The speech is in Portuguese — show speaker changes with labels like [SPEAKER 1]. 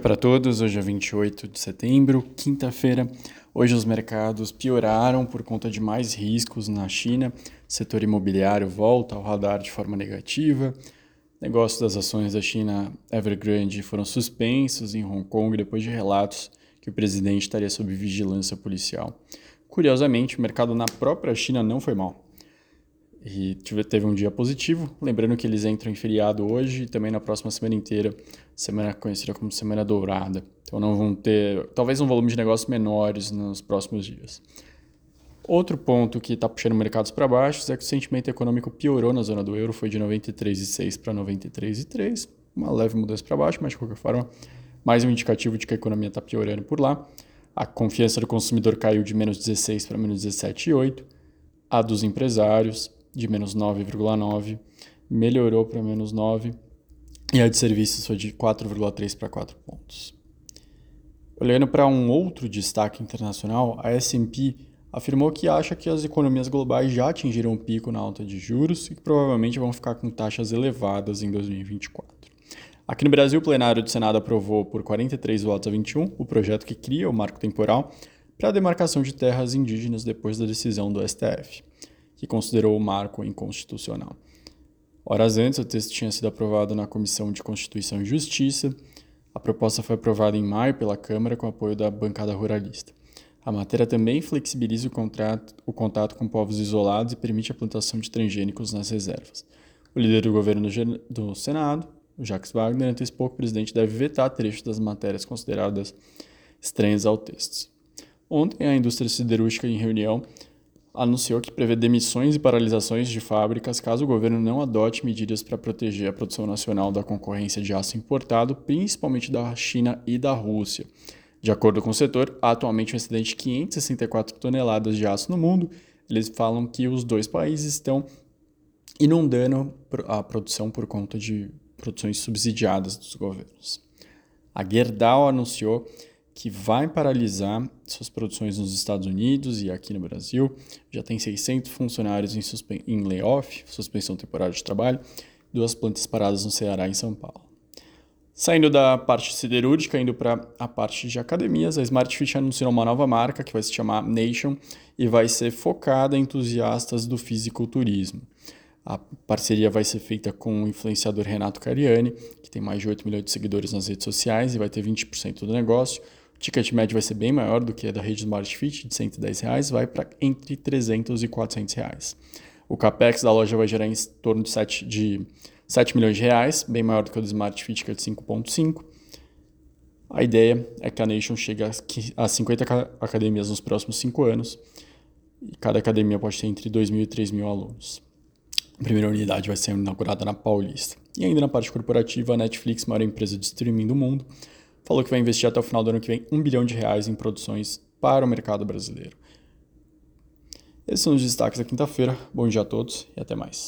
[SPEAKER 1] para todos, hoje é 28 de setembro, quinta-feira. Hoje os mercados pioraram por conta de mais riscos na China. O setor imobiliário volta ao radar de forma negativa. Negócios das ações da China Evergrande foram suspensos em Hong Kong depois de relatos que o presidente estaria sob vigilância policial. Curiosamente, o mercado na própria China não foi mal e teve um dia positivo. Lembrando que eles entram em feriado hoje e também na próxima semana inteira, semana conhecida como Semana Dourada. Então não vão ter, talvez um volume de negócios menores nos próximos dias. Outro ponto que está puxando mercados para baixo é que o sentimento econômico piorou na zona do euro, foi de 93,6 para 93,3, uma leve mudança para baixo, mas de qualquer forma, mais um indicativo de que a economia está piorando por lá. A confiança do consumidor caiu de menos 16 para menos 17,8, a dos empresários de menos 9,9, melhorou para menos 9, e a de serviços foi de 4,3 para 4 pontos. Olhando para um outro destaque internacional, a S&P afirmou que acha que as economias globais já atingiram um pico na alta de juros e que provavelmente vão ficar com taxas elevadas em 2024. Aqui no Brasil, o plenário do Senado aprovou por 43 votos a 21 o projeto que cria o marco temporal para a demarcação de terras indígenas depois da decisão do STF que considerou o marco inconstitucional. Horas antes, o texto tinha sido aprovado na Comissão de Constituição e Justiça. A proposta foi aprovada em maio pela Câmara com apoio da bancada ruralista. A matéria também flexibiliza o, contrato, o contato com povos isolados e permite a plantação de transgênicos nas reservas. O líder do governo do Senado, Jacques Wagner, antecipou que o presidente deve vetar trechos das matérias consideradas estranhas ao texto. Ontem, a indústria siderúrgica, em reunião, anunciou que prevê demissões e paralisações de fábricas caso o governo não adote medidas para proteger a produção nacional da concorrência de aço importado, principalmente da China e da Rússia. De acordo com o setor, há atualmente um excedente de 564 toneladas de aço no mundo. Eles falam que os dois países estão inundando a produção por conta de produções subsidiadas dos governos. A Gerdau anunciou que vai paralisar suas produções nos Estados Unidos e aqui no Brasil. Já tem 600 funcionários em, em layoff, suspensão temporária de trabalho, duas plantas paradas no Ceará e em São Paulo. Saindo da parte siderúrgica, indo para a parte de academias, a Smart Fit anunciou uma nova marca que vai se chamar Nation e vai ser focada em entusiastas do fisiculturismo. A parceria vai ser feita com o influenciador Renato Cariani, que tem mais de 8 milhões de seguidores nas redes sociais e vai ter 20% do negócio ticket médio vai ser bem maior do que a da rede Smart Fit, de 110 reais, vai para entre 300 e 400 reais. O capex da loja vai gerar em torno de 7, de 7 milhões de reais, bem maior do que o do Smart Fit, que é de 5,5. A ideia é que a Nation chegue a 50 academias nos próximos 5 anos, e cada academia pode ter entre 2 mil e 3 mil alunos. A primeira unidade vai ser inaugurada na Paulista. E ainda na parte corporativa, a Netflix, maior empresa de streaming do mundo, falou que vai investir até o final do ano que vem um bilhão de reais em produções para o mercado brasileiro. Esses são os destaques da quinta-feira. Bom dia a todos e até mais.